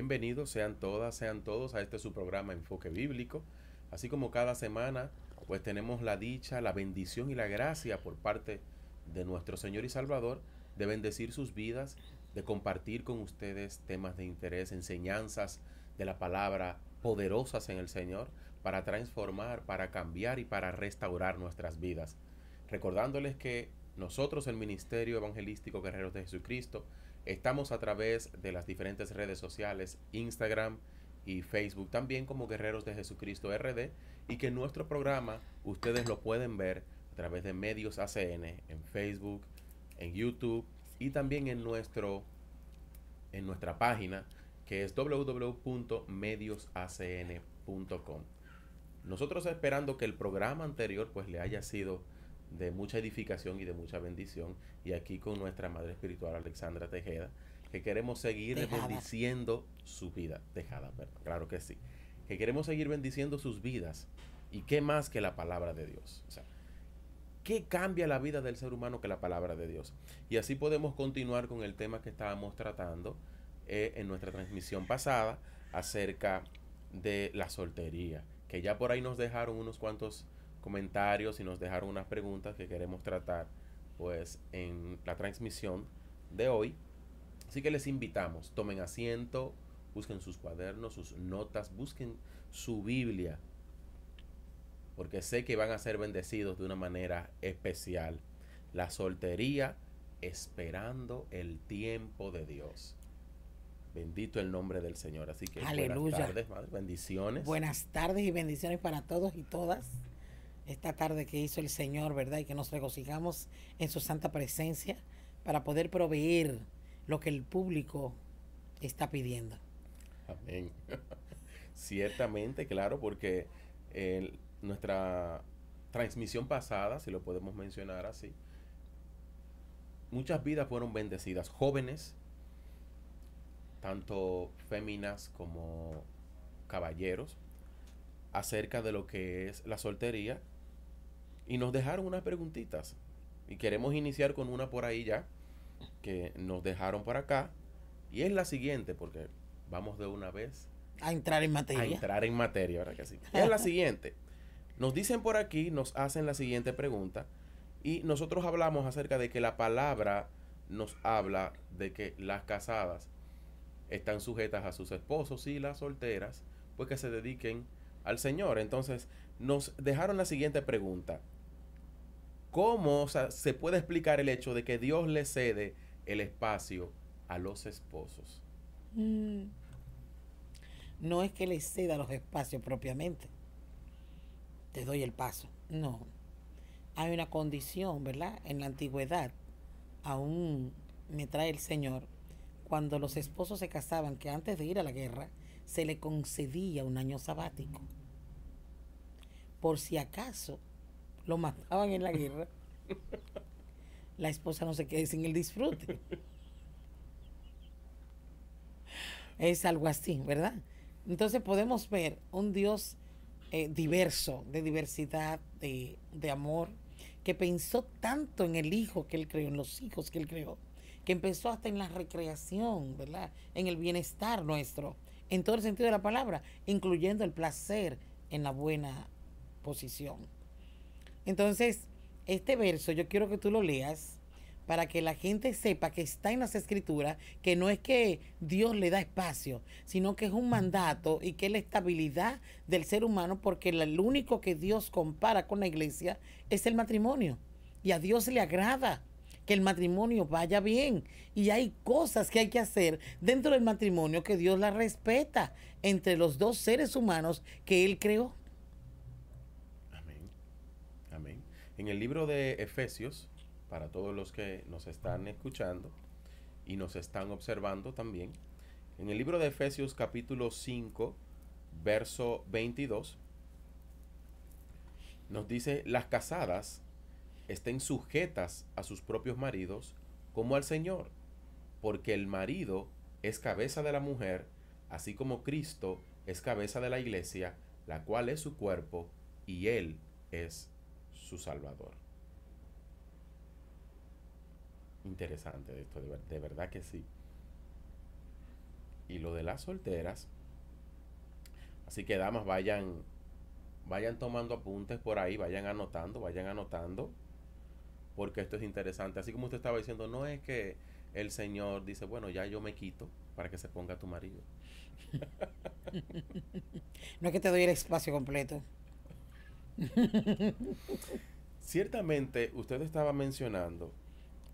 Bienvenidos sean todas, sean todos a este su programa Enfoque Bíblico. Así como cada semana, pues tenemos la dicha, la bendición y la gracia por parte de nuestro Señor y Salvador de bendecir sus vidas, de compartir con ustedes temas de interés, enseñanzas de la palabra poderosas en el Señor para transformar, para cambiar y para restaurar nuestras vidas. Recordándoles que nosotros, el Ministerio Evangelístico Guerreros de Jesucristo, estamos a través de las diferentes redes sociales, Instagram y Facebook, también como Guerreros de Jesucristo RD, y que nuestro programa ustedes lo pueden ver a través de medios ACN, en Facebook, en YouTube y también en, nuestro, en nuestra página que es www.mediosacn.com. Nosotros esperando que el programa anterior pues le haya sido de mucha edificación y de mucha bendición. Y aquí con nuestra Madre Espiritual Alexandra Tejeda, que queremos seguir bendiciendo su vida. Dejada, claro que sí. Que queremos seguir bendiciendo sus vidas. ¿Y qué más que la palabra de Dios? O sea, ¿qué cambia la vida del ser humano que la palabra de Dios? Y así podemos continuar con el tema que estábamos tratando eh, en nuestra transmisión pasada acerca de la soltería. Que ya por ahí nos dejaron unos cuantos comentarios y nos dejaron unas preguntas que queremos tratar pues en la transmisión de hoy. Así que les invitamos, tomen asiento, busquen sus cuadernos, sus notas, busquen su Biblia, porque sé que van a ser bendecidos de una manera especial. La soltería esperando el tiempo de Dios. Bendito el nombre del Señor. Así que buenas tardes, madre. Bendiciones. Buenas tardes y bendiciones para todos y todas esta tarde que hizo el Señor, ¿verdad? Y que nos regocijamos en su santa presencia para poder proveer lo que el público está pidiendo. Amén. Ciertamente, claro, porque nuestra transmisión pasada, si lo podemos mencionar así, muchas vidas fueron bendecidas, jóvenes, tanto féminas como caballeros, acerca de lo que es la soltería y nos dejaron unas preguntitas. Y queremos iniciar con una por ahí ya, que nos dejaron por acá. Y es la siguiente, porque vamos de una vez a entrar en materia. A entrar en materia, ¿verdad que sí? es la siguiente. Nos dicen por aquí, nos hacen la siguiente pregunta. Y nosotros hablamos acerca de que la palabra nos habla de que las casadas están sujetas a sus esposos y las solteras, pues que se dediquen al Señor. Entonces, nos dejaron la siguiente pregunta. ¿Cómo se puede explicar el hecho de que Dios le cede el espacio a los esposos? Mm. No es que le ceda los espacios propiamente. Te doy el paso. No. Hay una condición, ¿verdad? En la antigüedad, aún me trae el Señor, cuando los esposos se casaban, que antes de ir a la guerra, se le concedía un año sabático. Por si acaso lo mataban en la guerra, la esposa no se quede sin el disfrute. Es algo así, ¿verdad? Entonces podemos ver un Dios eh, diverso, de diversidad, de, de amor, que pensó tanto en el hijo que él creó, en los hijos que él creó, que empezó hasta en la recreación, ¿verdad? En el bienestar nuestro, en todo el sentido de la palabra, incluyendo el placer en la buena posición. Entonces, este verso yo quiero que tú lo leas para que la gente sepa que está en las escrituras, que no es que Dios le da espacio, sino que es un mandato y que es la estabilidad del ser humano, porque el único que Dios compara con la iglesia es el matrimonio. Y a Dios le agrada que el matrimonio vaya bien. Y hay cosas que hay que hacer dentro del matrimonio que Dios la respeta entre los dos seres humanos que Él creó. En el libro de Efesios, para todos los que nos están escuchando y nos están observando también, en el libro de Efesios capítulo 5, verso 22, nos dice, las casadas estén sujetas a sus propios maridos como al Señor, porque el marido es cabeza de la mujer, así como Cristo es cabeza de la iglesia, la cual es su cuerpo, y Él es su Salvador. Interesante esto, de, verdad que sí. y lo de las solteras. Así que damas, vayan, vayan tomando apuntes por ahí, vayan anotando, vayan anotando, porque esto es interesante. Así como usted estaba diciendo, no es que el Señor dice, bueno, ya yo me quito para que se ponga tu marido. no es que te doy el espacio completo. Ciertamente, usted estaba mencionando.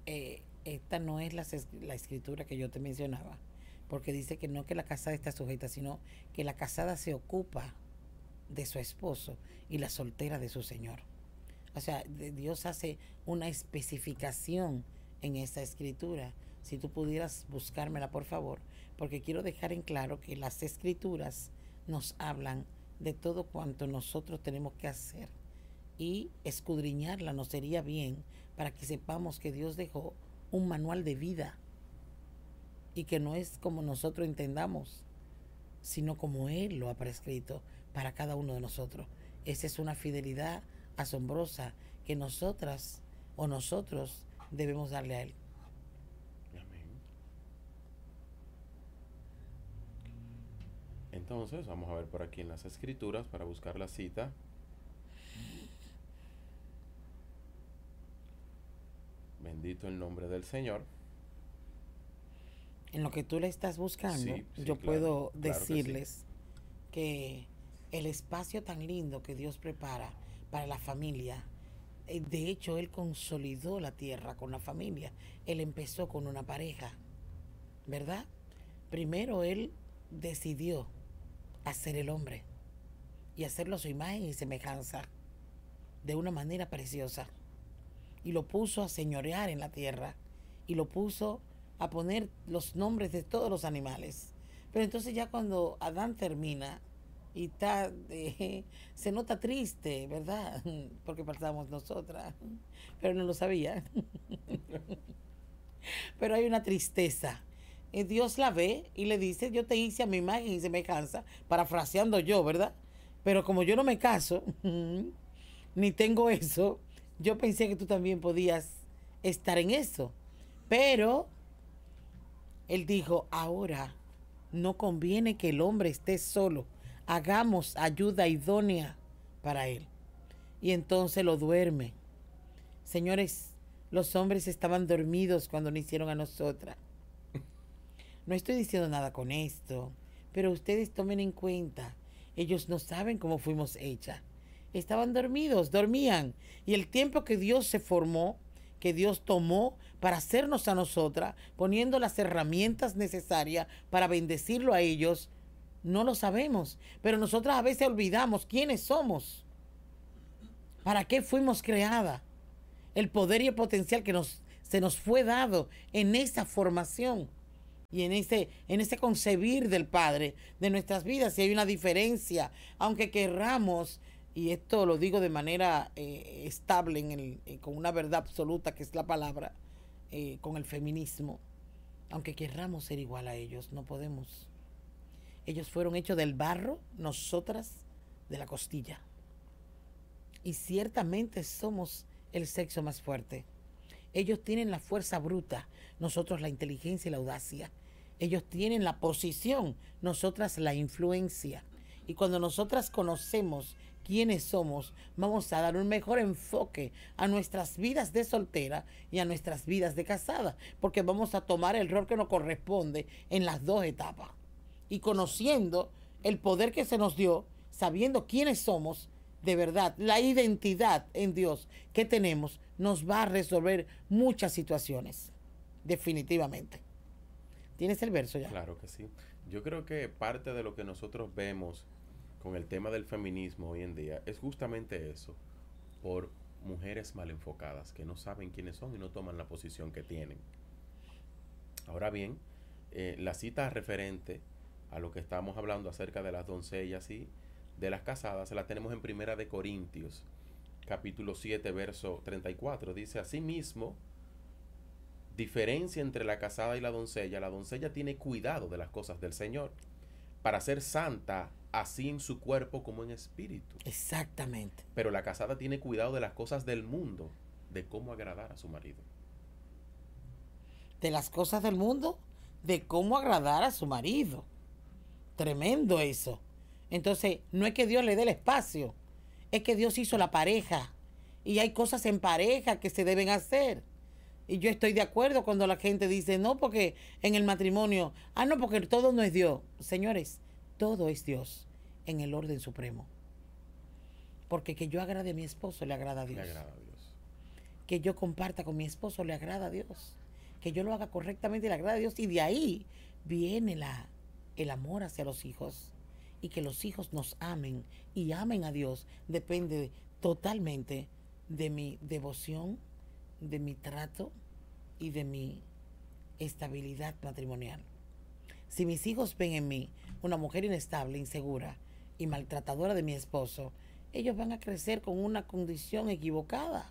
Eh, esta no es la, escritura que yo te mencionaba, porque dice que no que la casada está sujeta, sino que la casada se ocupa de su esposo y la soltera de su señor. O sea, Dios hace una especificación en esta escritura. Si tú pudieras buscármela, por favor, porque quiero dejar en claro que las escrituras nos hablan de todo cuanto nosotros tenemos que hacer y escudriñarla nos sería bien para que sepamos que Dios dejó un manual de vida y que no es como nosotros entendamos, sino como Él lo ha prescrito para cada uno de nosotros. Esa es una fidelidad asombrosa que nosotras o nosotros debemos darle a Él. Entonces, vamos a ver por aquí en las escrituras para buscar la cita. Bendito el nombre del Señor. En lo que tú le estás buscando, yo puedo decirles que, el espacio tan lindo que Dios prepara para la familia, eh, de hecho, Él consolidó la tierra con la familia. Él empezó con una pareja, ¿verdad? Primero Él decidió hacer el hombre y hacerlo a su imagen y semejanza de una manera preciosa y lo puso a señorear en la tierra y lo puso a poner los nombres de todos los animales. Pero entonces ya cuando Adán termina y está, eh, se nota triste, ¿verdad? Porque pasamos nosotras, pero no lo sabía. pero hay una tristeza. Dios la ve y le dice, yo te hice a mi imagen y se me cansa, parafraseando yo, ¿verdad? Pero como yo no me caso, ni tengo eso, yo pensé que tú también podías estar en eso. Pero él dijo, ahora no conviene que el hombre esté solo. Hagamos ayuda idónea para él. Y entonces lo duerme. Señores, los hombres estaban dormidos cuando nos hicieron a nosotras. No estoy diciendo nada con esto, pero ustedes tomen en cuenta, ellos no saben cómo fuimos hechas estaban dormidos, dormían. Y el tiempo que Dios se formó, que Dios tomó para hacernos a nosotras, poniendo las herramientas necesarias para bendecirlo a ellos, no lo sabemos. Pero nosotras a veces olvidamos quiénes somos, para qué fuimos creadas, el poder y el potencial que nos, se nos fue dado en esa formación y en ese, en ese concebir del Padre de nuestras vidas. Y hay una diferencia, aunque querramos y esto lo digo de manera eh, estable, eh, con una verdad absoluta que es la palabra, eh, con el feminismo, aunque querramos ser igual a ellos, no podemos. Ellos fueron hechos del barro, nosotras de la costilla. Y ciertamente somos el sexo más fuerte. Ellos tienen la fuerza bruta, nosotros la inteligencia y la audacia. Ellos tienen la posición, nosotras la influencia. Y cuando nosotras conocemos quiénes somos, vamos a dar un mejor enfoque a nuestras vidas de soltera y a nuestras vidas de casada, porque vamos a tomar el rol que nos corresponde en las dos etapas. Y conociendo el poder que se nos dio, sabiendo quiénes somos, de verdad, la identidad en Dios que tenemos nos va a resolver muchas situaciones, definitivamente. ¿Tienes el verso ya? Claro que sí. Yo creo que parte de lo que nosotros vemos con el tema del feminismo hoy en día es justamente eso, por mujeres mal enfocadas, que no saben quiénes son y no toman la posición que tienen. Ahora bien, eh, la cita referente a lo que estamos hablando acerca de las doncellas y de las casadas, la tenemos en Primera de Corintios, capítulo 7, verso 34. Dice, asimismo, diferencia entre la casada y la doncella. La doncella tiene cuidado de las cosas del Señor para ser santa así en su cuerpo como en espíritu. Exactamente. Pero la casada tiene cuidado de las cosas del mundo, de cómo agradar a su marido. De las cosas del mundo, de cómo agradar a su marido. Tremendo eso. Entonces, no es que Dios le dé el espacio, es que Dios hizo la pareja. Y hay cosas en pareja que se deben hacer. Y yo estoy de acuerdo cuando la gente dice, no, porque en el matrimonio, ah, no, porque todo no es Dios. Señores, todo es Dios en el orden supremo. Porque que yo agrade a mi esposo le agrada a Dios. Le agrada a Dios. Que yo comparta con mi esposo le agrada a Dios. Que yo lo haga correctamente le agrada a Dios. Y de ahí viene la, el amor hacia los hijos. Y que los hijos nos amen y amen a Dios depende totalmente de mi devoción de mi trato y de mi estabilidad matrimonial. Si mis hijos ven en mí una mujer inestable, insegura y maltratadora de mi esposo, ellos van a crecer con una condición equivocada.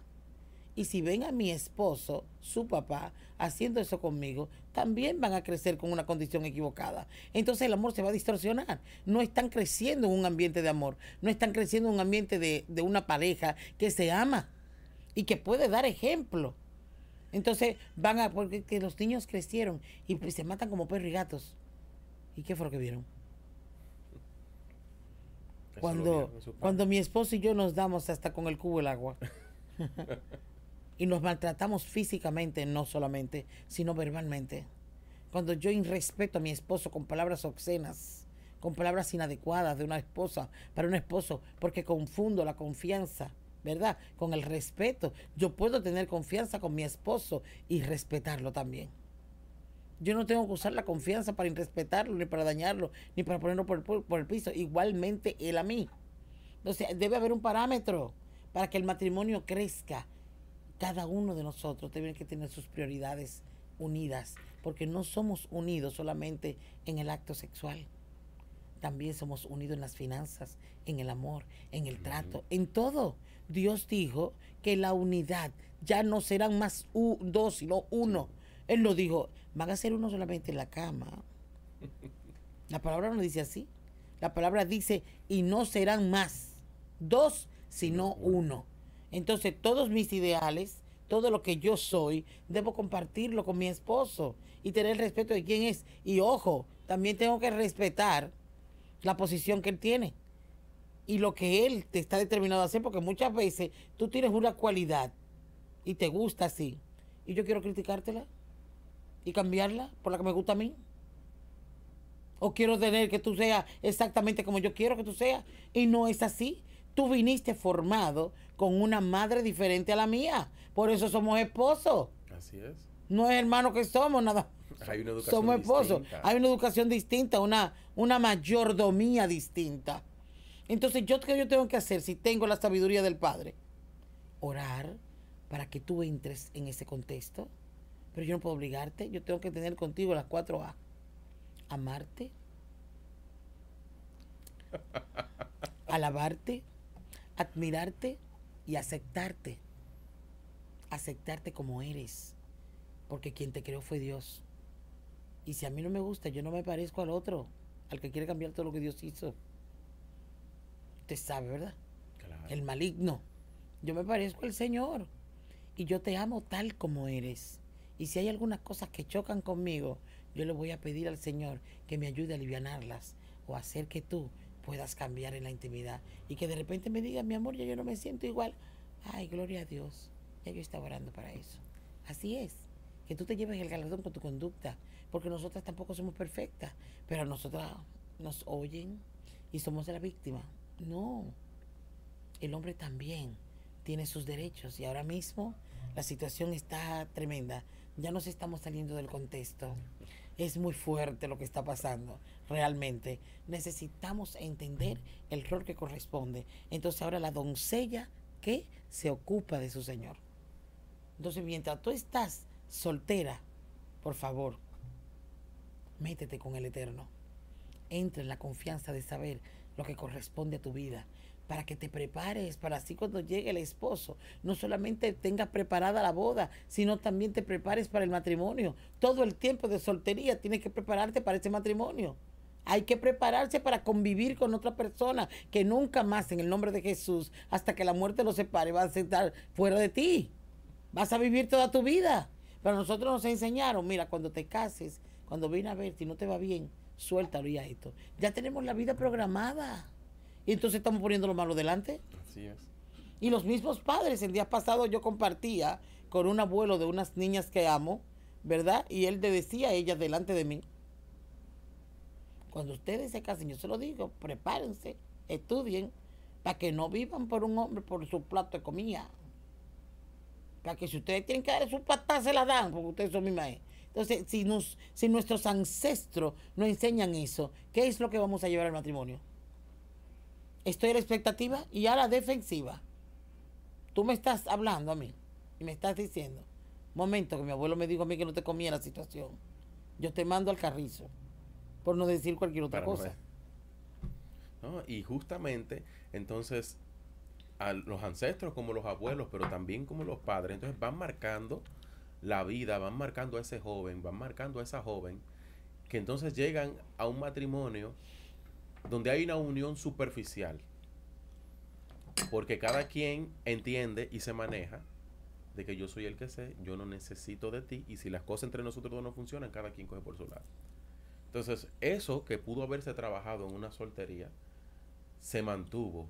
Y si ven a mi esposo, su papá, haciendo eso conmigo, también van a crecer con una condición equivocada. Entonces el amor se va a distorsionar. No están creciendo en un ambiente de amor. No están creciendo en un ambiente de, de una pareja que se ama y que puede dar ejemplo. Entonces van a, porque los niños crecieron y se matan como perros y gatos. ¿Y qué fue lo que vieron? cuando, cuando mi esposo y yo nos damos hasta con el cubo el agua. y nos maltratamos físicamente, no solamente, sino verbalmente. Cuando yo irrespeto a mi esposo con palabras obscenas, con palabras inadecuadas de una esposa para un esposo, porque confundo la confianza ¿verdad? Con el respeto. Yo puedo tener confianza con mi esposo y respetarlo también. Yo no tengo que usar la confianza para irrespetarlo, ni para dañarlo, ni para ponerlo por el, por el piso. Igualmente él a mí. Entonces, debe haber un parámetro para que el matrimonio crezca. Cada uno de nosotros tiene que tener sus prioridades unidas, porque no somos unidos solamente en el acto sexual. También somos unidos en las finanzas, en el amor, en el trato, en todo. Dios dijo que la unidad ya no serán más dos, sino uno. Él lo dijo, van a ser uno solamente en la cama. La palabra no dice así. La palabra dice, y no serán más dos, sino uno. Entonces, todos mis ideales, todo lo que yo soy, debo compartirlo con mi esposo y tener el respeto de quién es. Y ojo, también tengo que respetar la posición que él tiene y lo que él te está determinado a hacer, porque muchas veces tú tienes una cualidad y te gusta así, y yo quiero criticártela y cambiarla por la que me gusta a mí. O quiero tener que tú seas exactamente como yo quiero que tú seas. Y no es así. Tú viniste formado con una madre diferente a la mía. Por eso somos esposos. Así es. No es hermano que somos, nada. Hay una educación somos esposos. Hay una educación distinta, una, una mayordomía distinta. Entonces, ¿yo qué yo tengo que hacer si tengo la sabiduría del Padre? Orar para que tú entres en ese contexto. Pero yo no puedo obligarte. Yo tengo que tener contigo las cuatro A. Amarte. alabarte. Admirarte y aceptarte. Aceptarte como eres. Porque quien te creó fue Dios. Y si a mí no me gusta, yo no me parezco al otro, al que quiere cambiar todo lo que Dios hizo. Usted sabe, ¿verdad? El maligno. Yo me parezco al Señor. Y yo te amo tal como eres. Y si hay algunas cosas que chocan conmigo, yo le voy a pedir al Señor que me ayude a aliviarlas o hacer que tú puedas cambiar en la intimidad. Y que de repente me diga, mi amor, ya yo no me siento igual. Ay, gloria a Dios. Ya yo estaba orando para eso. Así es. Que tú te lleves el galardón con tu conducta. Porque nosotras tampoco somos perfectas. Pero nosotras nos oyen y somos la víctima. No, el hombre también tiene sus derechos y ahora mismo la situación está tremenda. Ya nos estamos saliendo del contexto. Es muy fuerte lo que está pasando, realmente. Necesitamos entender el rol que corresponde. Entonces ahora la doncella que se ocupa de su Señor. Entonces mientras tú estás soltera, por favor, métete con el Eterno. Entra en la confianza de saber lo que corresponde a tu vida, para que te prepares, para así cuando llegue el esposo, no solamente tengas preparada la boda, sino también te prepares para el matrimonio. Todo el tiempo de soltería tienes que prepararte para ese matrimonio. Hay que prepararse para convivir con otra persona que nunca más, en el nombre de Jesús, hasta que la muerte los separe, va a estar fuera de ti. Vas a vivir toda tu vida. Pero nosotros nos enseñaron, mira, cuando te cases, Cuando viene a ver, si no te va bien, suéltalo y a esto. Ya tenemos la vida programada. Y entonces estamos poniendo lo malo delante. Así es. Y los mismos padres, el día pasado yo compartía con un abuelo de unas niñas que amo, ¿verdad? Y él le decía a ellas delante de mí, cuando ustedes se casen, yo se lo digo, prepárense, estudien, para que no vivan por un hombre por su plato de comida. Para que si ustedes tienen que dar su patada, se la dan, porque ustedes son mi maestros. Entonces, si, nos, si nuestros ancestros nos enseñan eso, ¿qué es lo que vamos a llevar al matrimonio? Estoy a la expectativa y a la defensiva. Tú me estás hablando a mí y me estás diciendo, momento que mi abuelo me dijo a mí que no te comía la situación. Yo te mando al carrizo, por no decir cualquier otra cosa. Y justamente, entonces, a los ancestros como los abuelos, pero también como los padres, entonces van marcando la vida, van marcando a ese joven, van marcando a esa joven, que entonces llegan a un matrimonio donde hay una unión superficial. Porque cada quien entiende y se maneja de que yo soy el que sé, yo no necesito de ti, y si las cosas entre nosotros dos no funcionan, cada quien coge por su lado. Entonces, eso que pudo haberse trabajado en una soltería, se mantuvo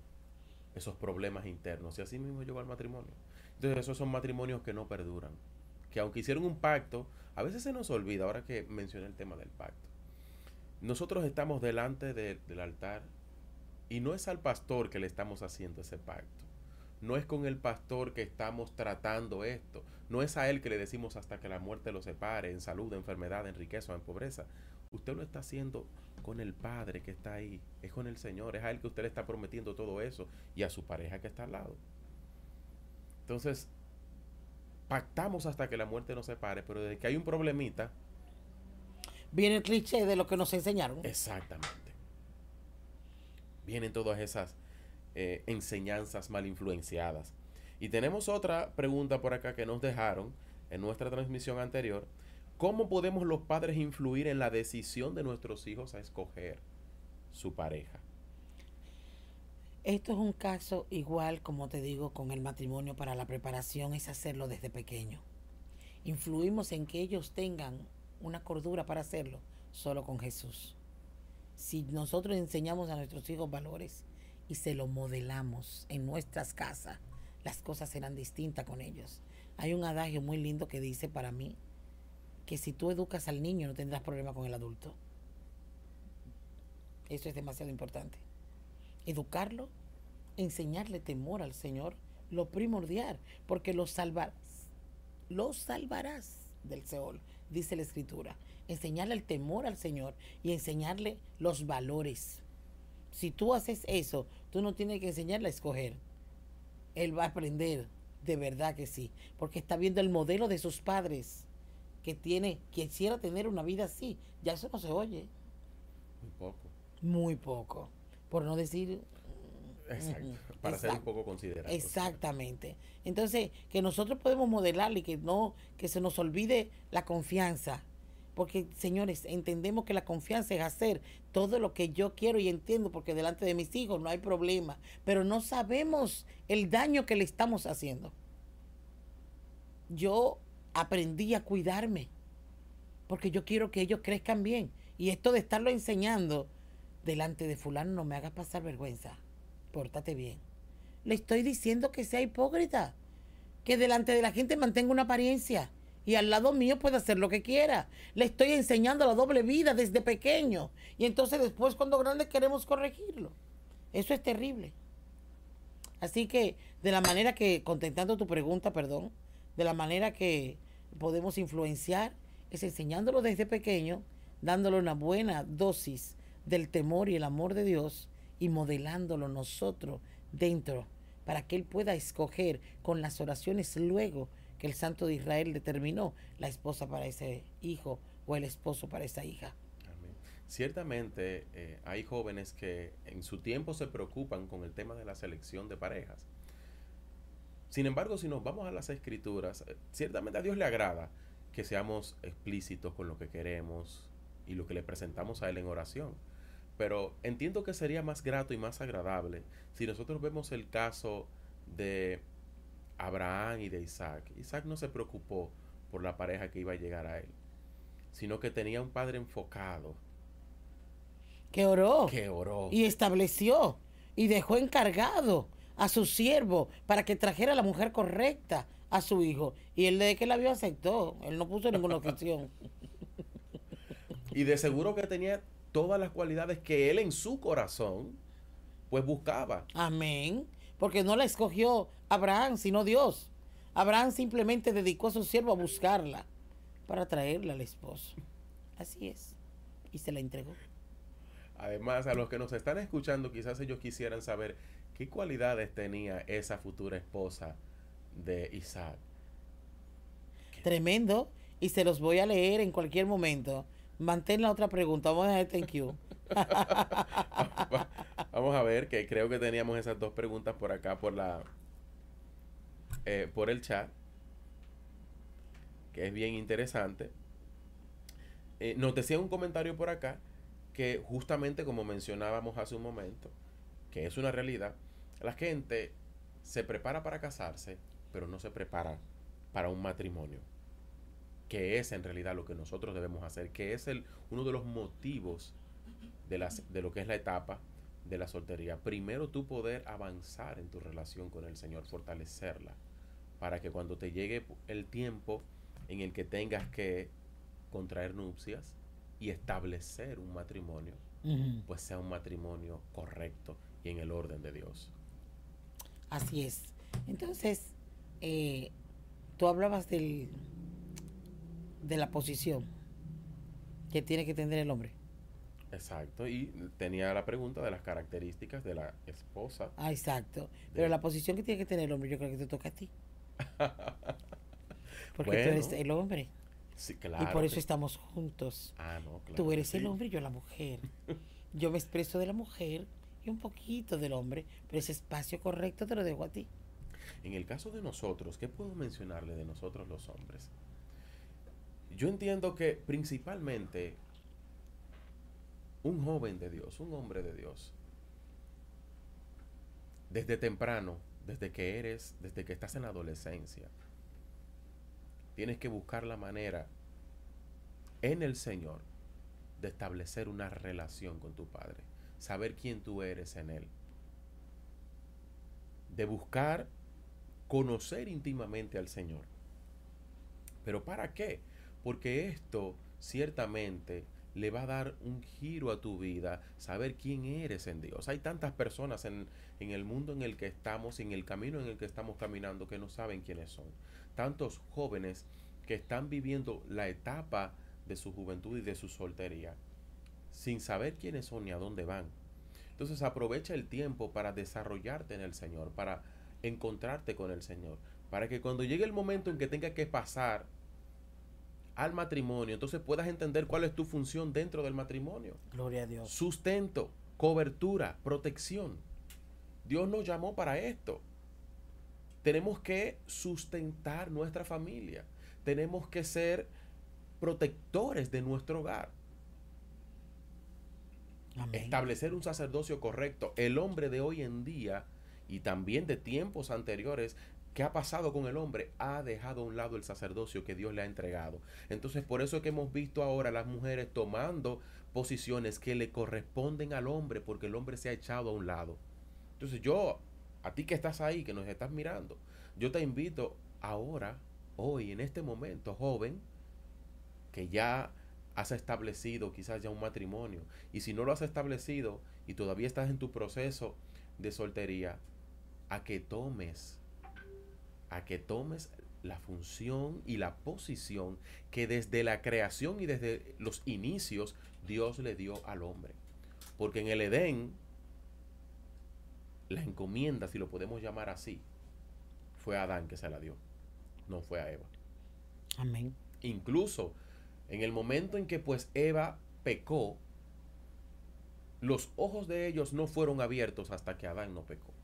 esos problemas internos, y así mismo llegó al matrimonio. Entonces, esos son matrimonios que no perduran que aunque hicieron un pacto, a veces se nos olvida, ahora que mencioné el tema del pacto, nosotros estamos delante del altar y no es al pastor que le estamos haciendo ese pacto. No es con el pastor que estamos tratando esto. No es a él que le decimos hasta que la muerte lo separe en salud, en enfermedad, en riqueza o en pobreza. Usted lo está haciendo con el Padre que está ahí. Es con el Señor. Es a él que usted le está prometiendo todo eso y a su pareja que está al lado. Entonces, pactamos hasta que la muerte nos separe, pero desde que hay un problemita. Viene el cliché de lo que nos enseñaron. Exactamente. Vienen todas esas eh, enseñanzas mal influenciadas. Y tenemos otra pregunta por acá que nos dejaron en nuestra transmisión anterior. ¿Cómo podemos los padres influir en la decisión de nuestros hijos a escoger su pareja? Esto es un caso igual, como te digo, con el matrimonio para la preparación, es hacerlo desde pequeño. Influimos en que ellos tengan una cordura para hacerlo solo con Jesús. Si nosotros enseñamos a nuestros hijos valores y se lo modelamos en nuestras casas, las cosas serán distintas con ellos. Hay un adagio muy lindo que dice para mí que si tú educas al niño no tendrás problema con el adulto. Eso es demasiado importante educarlo, enseñarle temor al Señor, lo primordial, porque lo salvarás, lo salvarás del Seol, dice la Escritura. Enseñarle el temor al Señor y enseñarle los valores. Si tú haces eso, tú no tienes que enseñarle a escoger. Él va a aprender, de verdad que sí, porque está viendo el modelo de sus padres que tiene, quisiera tener una vida así. Ya eso no se oye. Muy poco. Muy poco por no decir... para ser un poco considerado. Exactamente. Entonces, que nosotros podemos modelarle y que no, que se nos olvide la confianza. Porque, señores, entendemos que la confianza es hacer todo lo que yo quiero y entiendo, porque delante de mis hijos no hay problema. Pero no sabemos el daño que le estamos haciendo. Yo aprendí a cuidarme, porque yo quiero que ellos crezcan bien. Y esto de estarlo enseñando delante de fulano no me hagas pasar vergüenza. Pórtate bien. Le estoy diciendo que sea hipócrita. Que delante de la gente mantenga una apariencia. Y al lado mío puede hacer lo que quiera. Le estoy enseñando la doble vida desde pequeño. Y entonces después cuando grande queremos corregirlo. Eso es terrible. Así que de la manera que, contentando tu pregunta, perdón, de la manera que podemos influenciar es enseñándolo desde pequeño, dándole una buena dosis del temor y el amor de Dios y modelándolo nosotros dentro para que Él pueda escoger con las oraciones luego que el Santo de Israel determinó la esposa para ese hijo o el esposo para esa hija. Ciertamente eh, hay jóvenes que en su tiempo se preocupan con el tema de la selección de parejas. Sin embargo, si nos vamos a las escrituras, eh, ciertamente a Dios le agrada que seamos explícitos con lo que queremos y lo que le presentamos a Él en oración. Pero entiendo que sería más grato y más agradable si nosotros vemos el caso de Abraham y de Isaac. Isaac no se preocupó por la pareja que iba a llegar a él, sino que tenía un padre enfocado. Que oró. Que oró. Y estableció y dejó encargado a su siervo para que trajera a la mujer correcta a su hijo. Y él de que la vio aceptó. Él no puso ninguna objeción. y de seguro que tenía todas las cualidades que él en su corazón pues buscaba. Amén. Porque no la escogió Abraham, sino Dios. Abraham simplemente dedicó a su siervo a buscarla para traerla al esposo. Así es. Y se la entregó. Además, a los que nos están escuchando, quizás ellos quisieran saber qué cualidades tenía esa futura esposa de Isaac. Tremendo. Y se los voy a leer en cualquier momento. Mantén la otra pregunta. Vamos a dejar thank you. Vamos a ver que creo que teníamos esas dos preguntas por acá por la eh, por el chat que es bien interesante. Eh, nos decía un comentario por acá que justamente como mencionábamos hace un momento, que es una realidad, la gente se prepara para casarse, pero no se prepara para un matrimonio, que es en realidad lo que nosotros debemos hacer, que es el, uno de los motivos de, las, de lo que es la etapa de la soltería. Primero tú poder avanzar en tu relación con el Señor, fortalecerla, para que cuando te llegue el tiempo en el que tengas que contraer nupcias y establecer un matrimonio, pues sea un matrimonio correcto y en el orden de Dios. Así es. Entonces, eh, tú hablabas del, de la posición que tiene que tener el hombre. Exacto, y tenía la pregunta de las características de la esposa. Ah, exacto. Pero la posición que tiene que tener el hombre, yo creo que te toca a ti. Porque tú eres el hombre. Sí, claro. Y por eso estamos juntos. Ah, no, claro. Tú eres el hombre y yo la mujer. yo me expreso de la mujer y un poquito del hombre, pero ese espacio correcto te lo dejo a ti. En el caso de nosotros, ¿qué puedo mencionarle de nosotros los hombres? Yo entiendo que principalmente un joven de Dios, un hombre de Dios, desde temprano, desde que eres, desde que estás en la adolescencia, tienes que buscar la manera en el Señor de establecer una relación con tu Padre, saber quién tú eres en Él, de buscar conocer íntimamente al Señor. ¿Pero para qué? Porque esto ciertamente le va a dar un giro a tu vida, saber quién eres en Dios. Hay tantas personas en, en, el mundo en el que estamos, en el camino en el que estamos caminando, que no saben quiénes son. Tantos jóvenes que están viviendo la etapa de su juventud y de su soltería, sin saber quiénes son ni a dónde van. Entonces aprovecha el tiempo para desarrollarte en el Señor, para encontrarte con el Señor, para que cuando llegue el momento en que tenga que pasar al matrimonio, entonces puedas entender cuál es tu función dentro del matrimonio. Gloria a Dios. Sustento, cobertura, protección. Dios nos llamó para esto. Tenemos que sustentar nuestra familia. Tenemos que ser protectores de nuestro hogar. Establecer un sacerdocio correcto. El hombre de hoy en día y también de tiempos anteriores ¿Qué ha pasado con el hombre? Ha dejado a un lado el sacerdocio que Dios le ha entregado. Entonces, por eso es que hemos visto ahora las mujeres tomando posiciones que le corresponden al hombre, porque el hombre se ha echado a un lado. Entonces, yo, a ti que estás ahí, que nos estás mirando, yo te invito ahora, hoy, en este momento, joven, que ya has establecido quizás ya un matrimonio. Y si no lo has establecido y todavía estás en tu proceso de soltería, a que tomes a que tomes la función y la posición que desde la creación y desde los inicios Dios le dio al hombre. Porque en el Edén, la encomienda, si lo podemos llamar así, fue a Adán que se la dio, no fue a Eva. Amén. Incluso en el momento en que pues Eva pecó, los ojos de ellos no fueron abiertos hasta que Adán no pecó.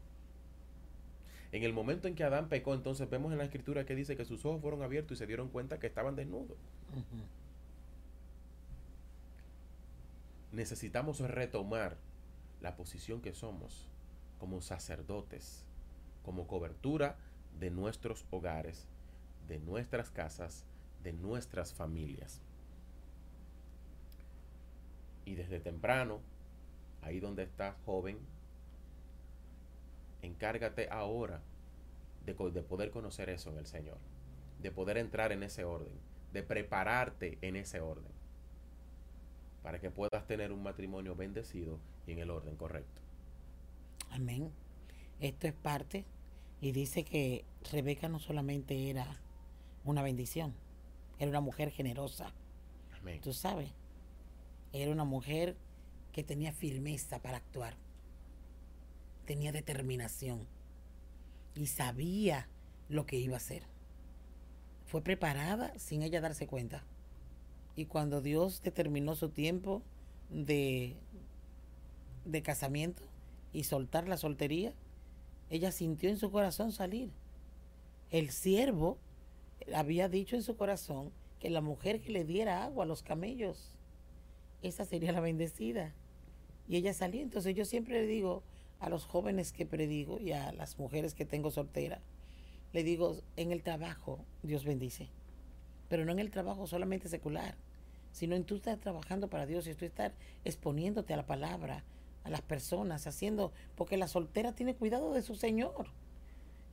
En el momento en que Adán pecó, entonces vemos en la escritura que dice que sus ojos fueron abiertos y se dieron cuenta que estaban desnudos. Necesitamos retomar la posición que somos como sacerdotes, como cobertura de nuestros hogares, de nuestras casas, de nuestras familias. Y desde temprano, ahí donde estás joven, encárgate ahora de, de poder conocer eso en el Señor, de poder entrar en ese orden, de prepararte en ese orden, para que puedas tener un matrimonio bendecido y en el orden correcto. Amén. Esto es parte y dice que Rebeca no solamente era una bendición, era una mujer generosa. Amén. Tú sabes, era una mujer que tenía firmeza para actuar, tenía determinación y sabía lo que iba a hacer. Fue preparada sin ella darse cuenta. Y cuando Dios determinó su tiempo de, de casamiento y soltar la soltería, ella sintió en su corazón salir. El siervo había dicho en su corazón que la mujer que le diera agua a los camellos, esa sería la bendecida. Y ella salió. Entonces yo siempre le digo a los jóvenes que predigo y a las mujeres que tengo soltera, le digo, en el trabajo Dios bendice, pero no en el trabajo solamente secular, sino en tú estar trabajando para Dios y tú estar exponiéndote a la palabra, a las personas, haciendo, porque la soltera tiene cuidado de su Señor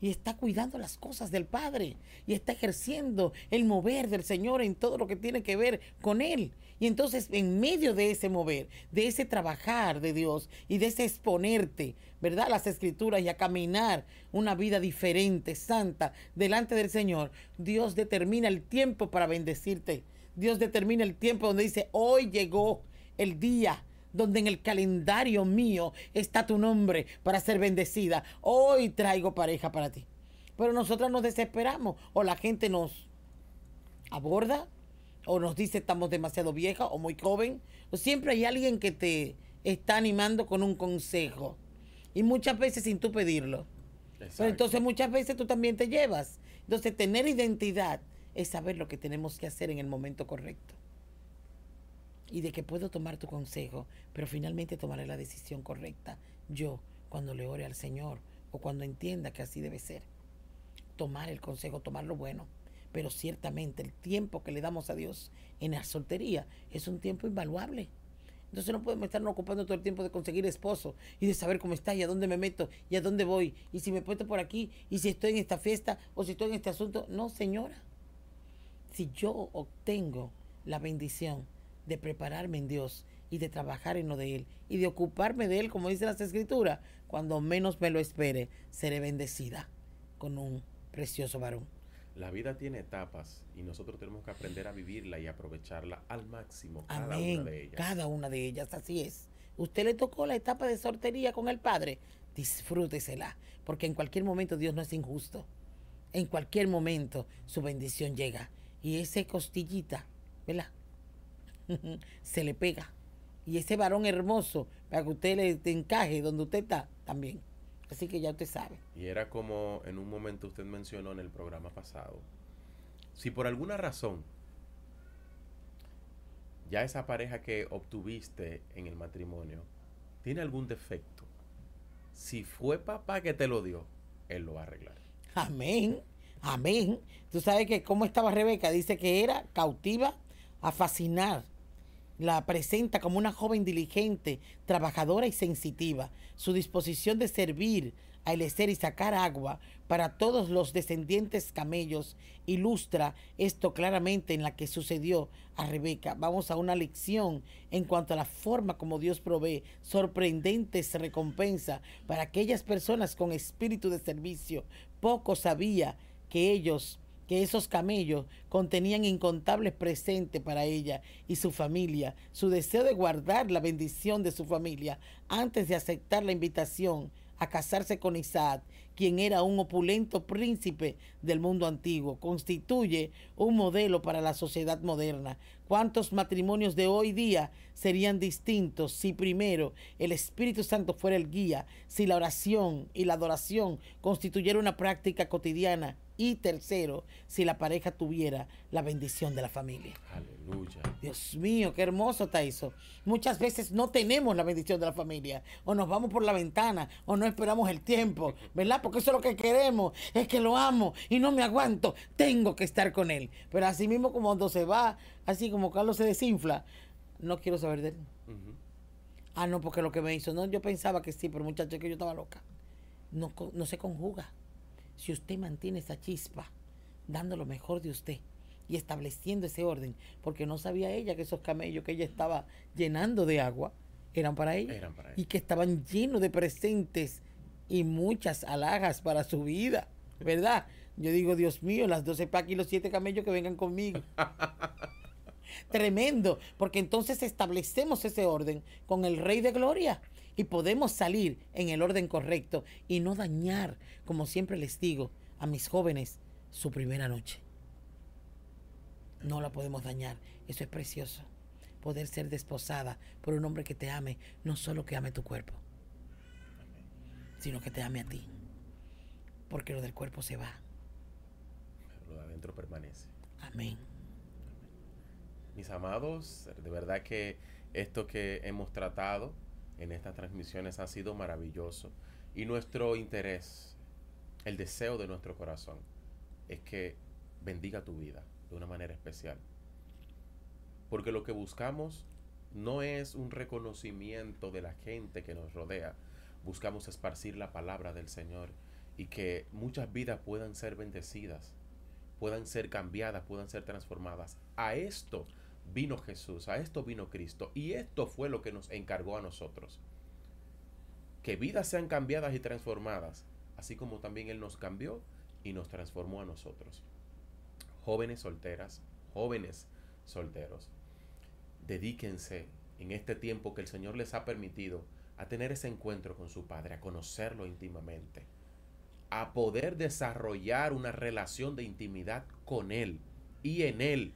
y está cuidando las cosas del Padre y está ejerciendo el mover del Señor en todo lo que tiene que ver con Él. Y entonces en medio de ese mover, de ese trabajar de Dios y de ese exponerte, ¿verdad? Las escrituras y a caminar una vida diferente, santa, delante del Señor, Dios determina el tiempo para bendecirte. Dios determina el tiempo donde dice, hoy llegó el día donde en el calendario mío está tu nombre para ser bendecida. Hoy traigo pareja para ti. Pero nosotros nos desesperamos o la gente nos aborda o nos dice estamos demasiado vieja o muy joven. O siempre hay alguien que te está animando con un consejo. Y muchas veces sin tú pedirlo. Pero entonces muchas veces tú también te llevas. Entonces tener identidad es saber lo que tenemos que hacer en el momento correcto y de que puedo tomar tu consejo, pero finalmente tomaré la decisión correcta yo cuando le ore al Señor o cuando entienda que así debe ser. Tomar el consejo, tomar lo bueno, pero ciertamente el tiempo que le damos a Dios en la soltería es un tiempo invaluable. Entonces no podemos estarnos ocupando todo el tiempo de conseguir esposo y de saber cómo está y a dónde me meto y a dónde voy y si me puesto por aquí y si estoy en esta fiesta o si estoy en este asunto. No, señora. Si yo obtengo la bendición de prepararme en Dios y de trabajar en lo de Él y de ocuparme de Él, como dice las Escrituras, cuando menos me lo espere, seré bendecida con un precioso varón. La vida tiene etapas y nosotros tenemos que aprender a vivirla y aprovecharla al máximo, cada una de ellas. Cada una de ellas, así es. Usted le tocó la etapa de sortería con el Padre, disfrútesela, porque en cualquier momento Dios no es injusto. En cualquier momento su bendición llega. Y ese costillita, ¿verdad? se le pega. Y ese varón hermoso, para que usted le encaje donde usted está, también. Así que ya usted sabe. Y era como en un momento usted mencionó en el programa pasado. Si por alguna razón ya esa pareja que obtuviste en el matrimonio tiene algún defecto, si fue papá que te lo dio, él lo va a arreglar. Amén. Amén. Tú sabes que cómo estaba Rebeca, dice que era cautiva a fascinar la presenta como una joven diligente, trabajadora y sensitiva. Su disposición de servir, a elecer y sacar agua para todos los descendientes camellos ilustra esto claramente en la que sucedió a Rebeca. Vamos a una lección en cuanto a la forma como Dios provee sorprendentes recompensas para aquellas personas con espíritu de servicio. Poco sabía que ellos que esos camellos contenían incontables presentes para ella y su familia, su deseo de guardar la bendición de su familia antes de aceptar la invitación a casarse con Isaac, quien era un opulento príncipe del mundo antiguo, constituye un modelo para la sociedad moderna. ¿Cuántos matrimonios de hoy día serían distintos si primero el Espíritu Santo fuera el guía, si la oración y la adoración constituyeran una práctica cotidiana y tercero, si la pareja tuviera la bendición de la familia. Aleluya. Dios mío, qué hermoso está eso. Muchas veces no tenemos la bendición de la familia, o nos vamos por la ventana, o no esperamos el tiempo, ¿verdad? Porque eso es lo que queremos, es que lo amo y no me aguanto, tengo que estar con él. Pero así mismo como cuando se va, así como Carlos se desinfla, no quiero saber de él. Ah, no, porque lo que me hizo, no, yo pensaba que sí, pero muchacho, que yo estaba loca. No, no se conjuga. Si usted mantiene esa chispa, dando lo mejor de usted y estableciendo ese orden, porque no sabía ella que esos camellos que ella estaba llenando de agua eran para ella, Eran para y que estaban llenos de presentes y muchas alhajas para su vida, ¿verdad? Yo digo, Dios mío, las 12 pacas y los 7 camellos que vengan conmigo. Tremendo, porque entonces establecemos ese orden con el Rey de Gloria y podemos salir en el orden correcto y no dañar, como siempre les digo a mis jóvenes, su primera noche. No la podemos dañar, eso es precioso. Poder ser desposada por un hombre que te ame, no solo que ame tu cuerpo, sino que te ame a ti. Porque lo del cuerpo se va. Lo de adentro permanece. Amén. Mis amados, de verdad que esto que hemos tratado en estas transmisiones ha sido maravilloso. Y nuestro interés, el deseo de nuestro corazón, es que bendiga tu vida de una manera especial. Porque lo que buscamos no es un reconocimiento de la gente que nos rodea. Buscamos esparcir la palabra del Señor y que muchas vidas puedan ser bendecidas, puedan ser cambiadas, puedan ser transformadas. A esto vino Jesús, a esto vino Cristo y esto fue lo que nos encargó a nosotros. Que vidas sean cambiadas y transformadas, así como también Él nos cambió y nos transformó a nosotros. Jóvenes solteras, jóvenes solteros, dedíquense en este tiempo que el Señor les ha permitido a tener ese encuentro con su Padre, a conocerlo íntimamente, a poder desarrollar una relación de intimidad con Él y en Él,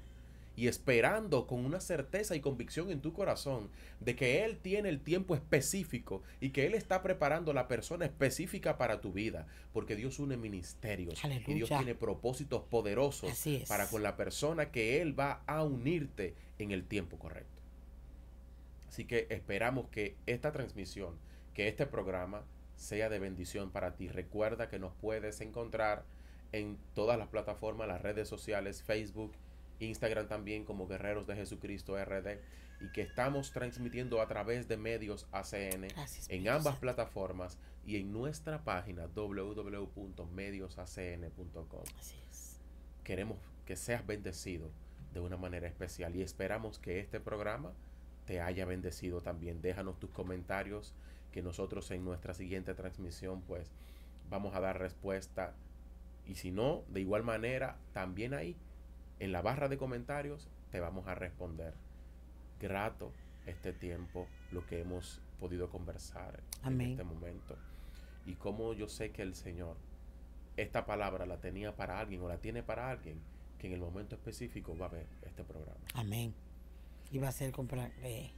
y esperando con una certeza y convicción en tu corazón de que Él tiene el tiempo específico y que Él está preparando la persona específica para tu vida, porque Dios une ministerios y Dios tiene propósitos poderosos para con la persona que Él va a unirte en el tiempo correcto. Así que esperamos que esta transmisión, que este programa sea de bendición para ti. Recuerda que nos puedes encontrar en todas las plataformas, las redes sociales, Facebook, Instagram también como Guerreros de Jesucristo RD y que estamos transmitiendo a través de medios ACN Gracias, en ambas plataformas y en nuestra página www.mediosacn.com. Así es. Queremos que seas bendecido de una manera especial y esperamos que este programa te haya bendecido también. Déjanos tus comentarios que nosotros en nuestra siguiente transmisión pues vamos a dar respuesta y si no, de igual manera, también ahí en la barra de comentarios te vamos a responder. Grato este tiempo, lo que hemos podido conversar Amén. en este momento. Y como yo sé que el Señor esta palabra la tenía para alguien o la tiene para alguien que en el momento específico va a ver este programa. Amén. Y va a ser, compla- eh,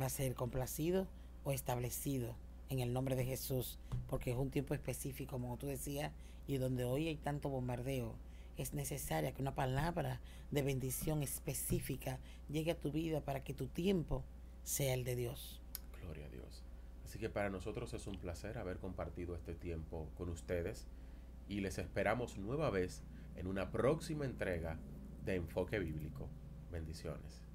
va a ser complacido o establecido en el nombre de Jesús, porque es un tiempo específico, como tú decías, y donde hoy hay tanto bombardeo, es necesaria que una palabra de bendición específica llegue a tu vida para que tu tiempo sea el de Dios. Gloria a Dios. Así que para nosotros es un placer haber compartido este tiempo con ustedes y les esperamos nueva vez en una próxima entrega de Enfoque Bíblico. Bendiciones.